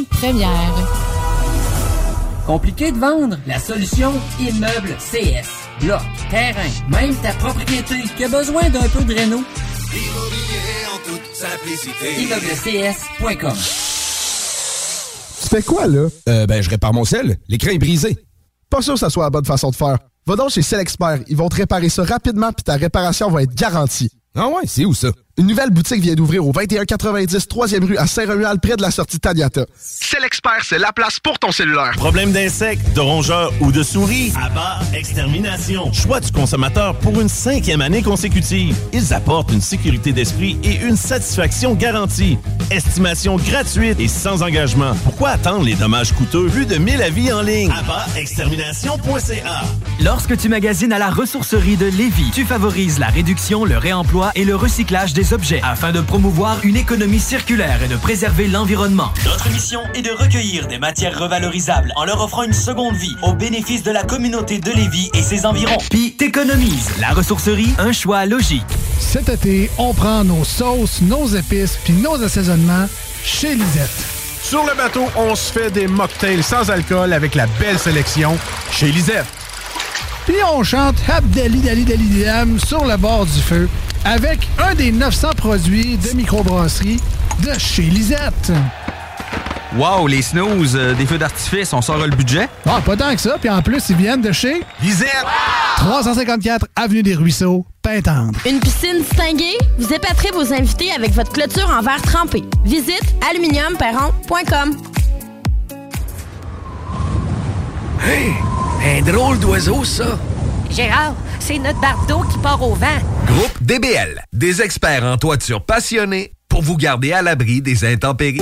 première. Compliqué de vendre? La solution Immeuble CS. Bloc, terrain, même ta propriété qui a besoin d'un peu de réno? Immobilier en toute simplicité. ImmeublesCS.com Tu fais quoi, là? Euh, ben, je répare mon sel. L'écran est brisé. Pas sûr que ça soit la bonne façon de faire. Va donc chez Selexpert. Ils vont te réparer ça rapidement puis ta réparation va être garantie. Ah ouais, c'est où ça? Une nouvelle boutique vient d'ouvrir au 2190 3e rue à Saint-Romuald près de la sortie Taniata. C'est l'expert, c'est la place pour ton cellulaire. Problème d'insectes, de rongeurs ou de souris? Abba Extermination. Choix du consommateur pour une cinquième année consécutive. Ils apportent une sécurité d'esprit et une satisfaction garantie. Estimation gratuite et sans engagement. Pourquoi attendre les dommages coûteux? Plus de 1000 avis en ligne. Extermination.ca Lorsque tu magasines à la ressourcerie de Lévis, tu favorises la réduction, le réemploi et le recyclage des objets afin de promouvoir une économie circulaire et de préserver l'environnement. Notre mission est de recueillir des matières revalorisables en leur offrant une seconde vie au bénéfice de la communauté de Lévis et ses environs. Puis t'économises. La ressourcerie, un choix logique. Cet été, on prend nos sauces, nos épices puis nos assaisonnements chez Lisette. Sur le bateau, on se fait des mocktails sans alcool avec la belle sélection chez Lisette. Puis on chante Abdali Dali Dali Dam sur le bord du feu avec un des 900 produits de microbrasserie de chez Lisette. Wow, les snooze, euh, des feux d'artifice, on sort le budget? Ah, pas tant que ça. Puis en plus, ils viennent de chez Lisette! 354 Avenue des Ruisseaux, Pintendre. Une piscine distinguée? Vous épaterez vos invités avec votre clôture en verre trempé. Visite aluminiumperron.com. Hey! Un drôle d'oiseau, ça! Gérard, c'est notre barde d'eau qui part au vent. Groupe DBL, des experts en toiture passionnés pour vous garder à l'abri des intempéries.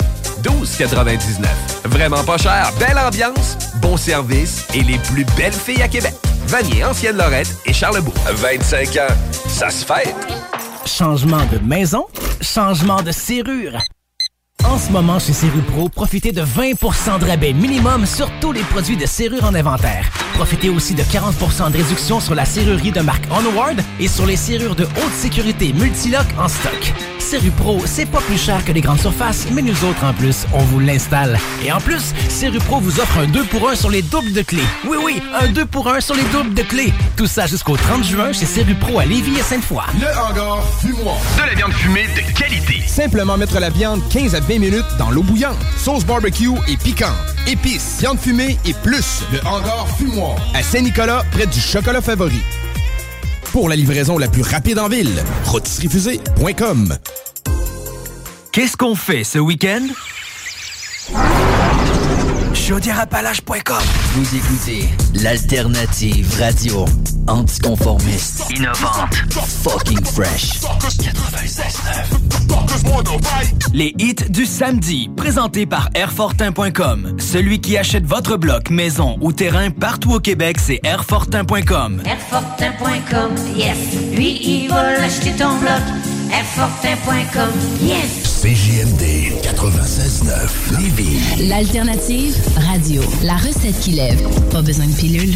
12,99. Vraiment pas cher, belle ambiance, bon service et les plus belles filles à Québec. Vanier, Ancienne Lorette et Charlebourg. 25 ans, ça se fait. Changement de maison, changement de serrure. En ce moment, chez Serrure Pro, profitez de 20% de rabais minimum sur tous les produits de serrure en inventaire. Profitez aussi de 40% de réduction sur la serrurerie de marque Onward et sur les serrures de haute sécurité Multilock en stock. Serrure Pro, c'est pas plus cher que les grandes surfaces, mais nous autres, en plus, on vous l'installe. Et en plus, Serrure Pro vous offre un 2 pour 1 sur les doubles de clés. Oui, oui, un 2 pour 1 sur les doubles de clés. Tout ça jusqu'au 30 juin chez Serrure Pro à Lévis et Sainte-Foy. Le hangar fumoir. De la viande fumée de qualité. Simplement mettre la viande 15 à 20 minutes dans l'eau bouillante. Sauce barbecue et piquante. Épices, viande fumée et plus. Le hangar fumoir. À Saint-Nicolas, près du chocolat favori. Pour la livraison la plus rapide en ville, rôtisseriefusée.com. Qu'est-ce qu'on fait ce week-end? Chaudièreappalaches.com Vous écoutez l'alternative radio anticonformiste, innovante, fucking fresh. 96.9. Les hits du samedi, présentés par Airfortin.com. Celui qui achète votre bloc, maison ou terrain partout au Québec, c'est Airfortin.com. Airfortin.com, yes. Lui, il va l'acheter ton bloc. Airfortin.com, yes. CJMD 96.9 Lévis. L'alternative radio. La recette qui lève. Pas besoin de pilule.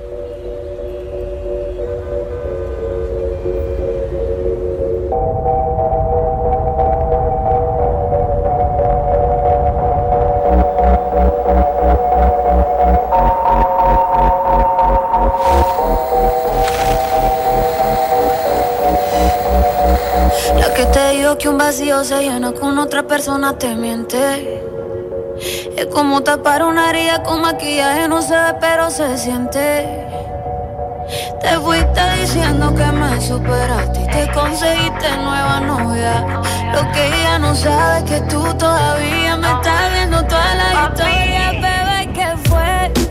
Vacío se llena con otra persona te miente. Es como tapar una herida con maquillaje, no se ve, pero se siente. Te fuiste diciendo que me superaste y te conseguiste nueva novia. Lo que ella no sabe es que tú todavía me estás viendo toda la historia, bebé, ¿qué fue?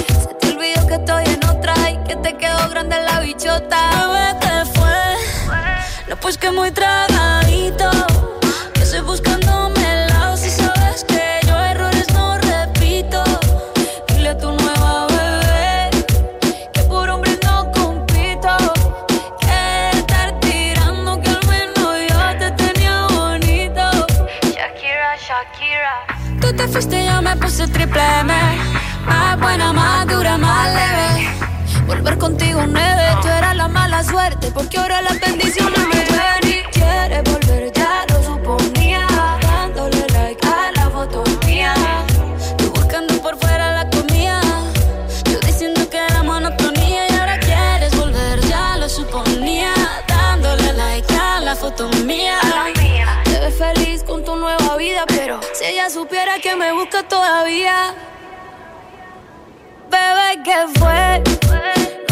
que te quedó grande la bichota. Bebé, ¿qué fue? No, pues que muy tragadito. Que estoy buscándome el lado. Si sabes que yo errores no repito. Dile a tu nueva bebé que por hombre no compito. Que estar tirando que al menos yo te tenía bonito. Shakira, Shakira. Tú te fuiste y yo me puse triple M. Más buena, más dura, más leve. Volver contigo nueve, tú eras la mala suerte porque ahora las bendiciones me llueven y quieres volver ya lo suponía dándole like a la foto mía. Tú buscando por fuera la comida. Yo diciendo que era monotonía y ahora quieres volver, ya lo suponía. Dándole like a la foto mía. Te ves feliz con tu nueva vida, pero si ella supiera que me busca todavía. Bebé, ¿qué fue?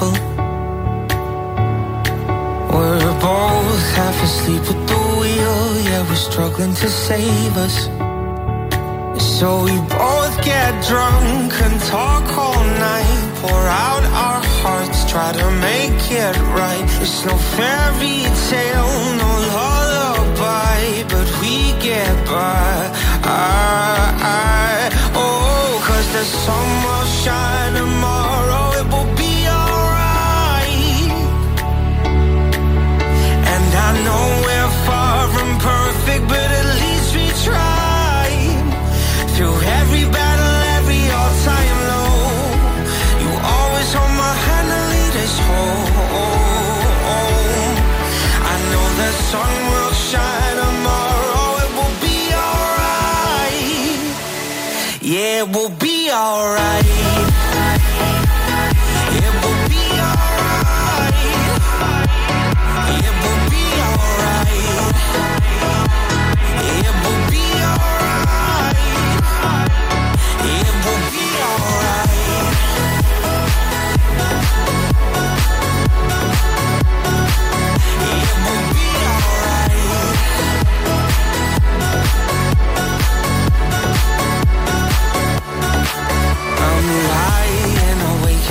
Unstable. We're both half asleep at the wheel, yeah, we're struggling to save us. So we both get drunk and talk all night, pour out our hearts, try to make it right. It's no fairy tale, no lullaby. but by. I, oh, cause the sun will shine tomorrow. We're far from perfect, but at least we tried. Through every battle, every all-time low, you always hold my hand and lead us home. I know the sun will shine tomorrow. It will be alright. Yeah, it will be alright.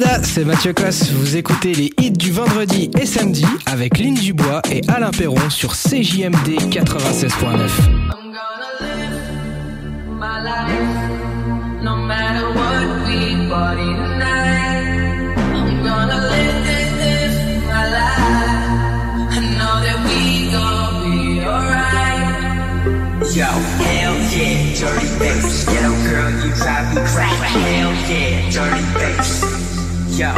Canada, c'est Mathieu Cosse. Vous écoutez les hits du vendredi et samedi avec Lynn Dubois et Alain Perron sur CJMD 96.9. Yo, hell yeah, dirty bass. Yo, girl, you drive me crazy. Hell yeah, dirty bass. Yo,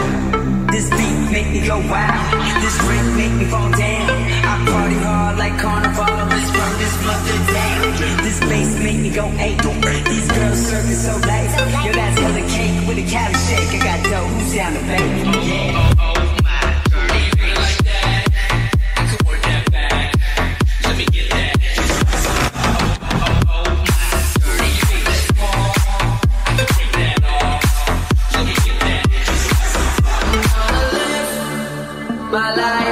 this beat make me go wild. This ring make me fall down. I party hard like carnival. This from this mother down. This bass make me go ape. These girls serving so late. Yo, that's hella cake with a cabbage shake. I got dough. Who's down to bake? Yeah. life.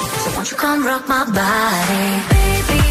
You come rock my body? Baby,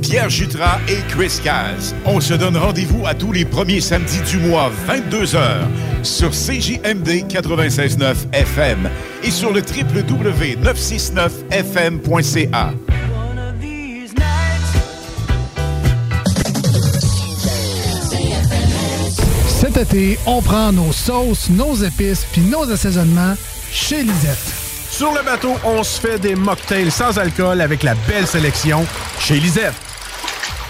Pierre Jutras et Chris Caz. On se donne rendez-vous à tous les premiers samedis du mois, 22h, sur CJMD 96.9 FM et sur le www.969fm.ca. Cet été, on prend nos sauces, nos épices puis nos assaisonnements chez Lisette. Sur le bateau, on se fait des mocktails sans alcool avec la belle sélection chez Lisette.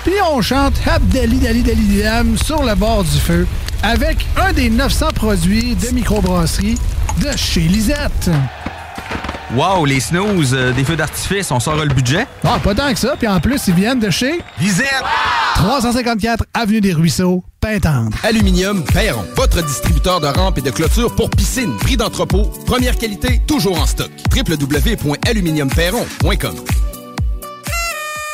Puis on chante Habdali Dali Dali Dam sur le bord du feu avec un des 900 produits de microbrasserie de chez Lisette. Wow, les snooze, euh, des feux d'artifice, on sort le budget? Ah, pas tant que ça. Puis en plus, ils viennent de chez Lisette! 354 Avenue des Ruisseaux, Pintendre. Aluminium Perron, votre distributeur de rampes et de clôtures pour piscine. Prix d'entrepôt, première qualité, toujours en stock. www.aluminiumperron.com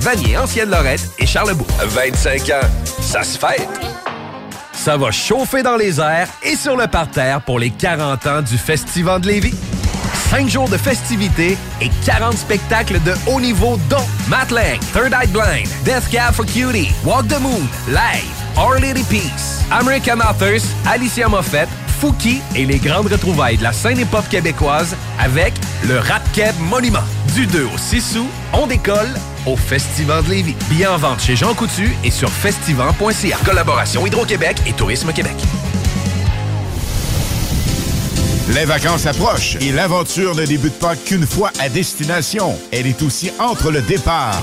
Vanier, Ancienne-Lorette et Charlebourg. 25 ans, ça se fête. Ça va chauffer dans les airs et sur le parterre pour les 40 ans du Festival de Lévis. 5 jours de festivités et 40 spectacles de haut niveau dont Matt Lang, Third Eye Blind, Death Cab for Cutie, Walk the Moon, Live, Our Lady Peace, American Authors, Alicia Moffett, Fouki et les grandes retrouvailles de la scène hip-hop québécoise avec le Rap Monument. Du 2 au 6 août, on décolle au Festival de Lévis. Billets en vente chez Jean Coutu et sur festival.ca. Collaboration Hydro-Québec et Tourisme Québec. Les vacances approchent et l'aventure ne débute pas qu'une fois à destination. Elle est aussi entre le départ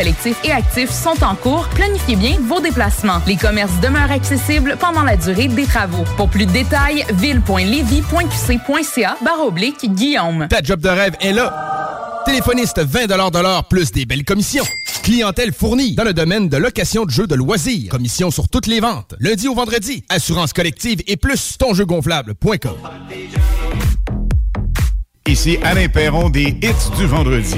et actif sont en cours. Planifiez bien vos déplacements. Les commerces demeurent accessibles pendant la durée des travaux. Pour plus de détails, ville.levy.qc.ca barre oblique Guillaume. Ta job de rêve est là. Téléphoniste 20 de l'heure plus des belles commissions. Clientèle fournie dans le domaine de location de jeux de loisirs. Commission sur toutes les ventes. Lundi au vendredi. Assurance collective et plus tonjeugonflable.com. Ici Alain Perron des hits du vendredi.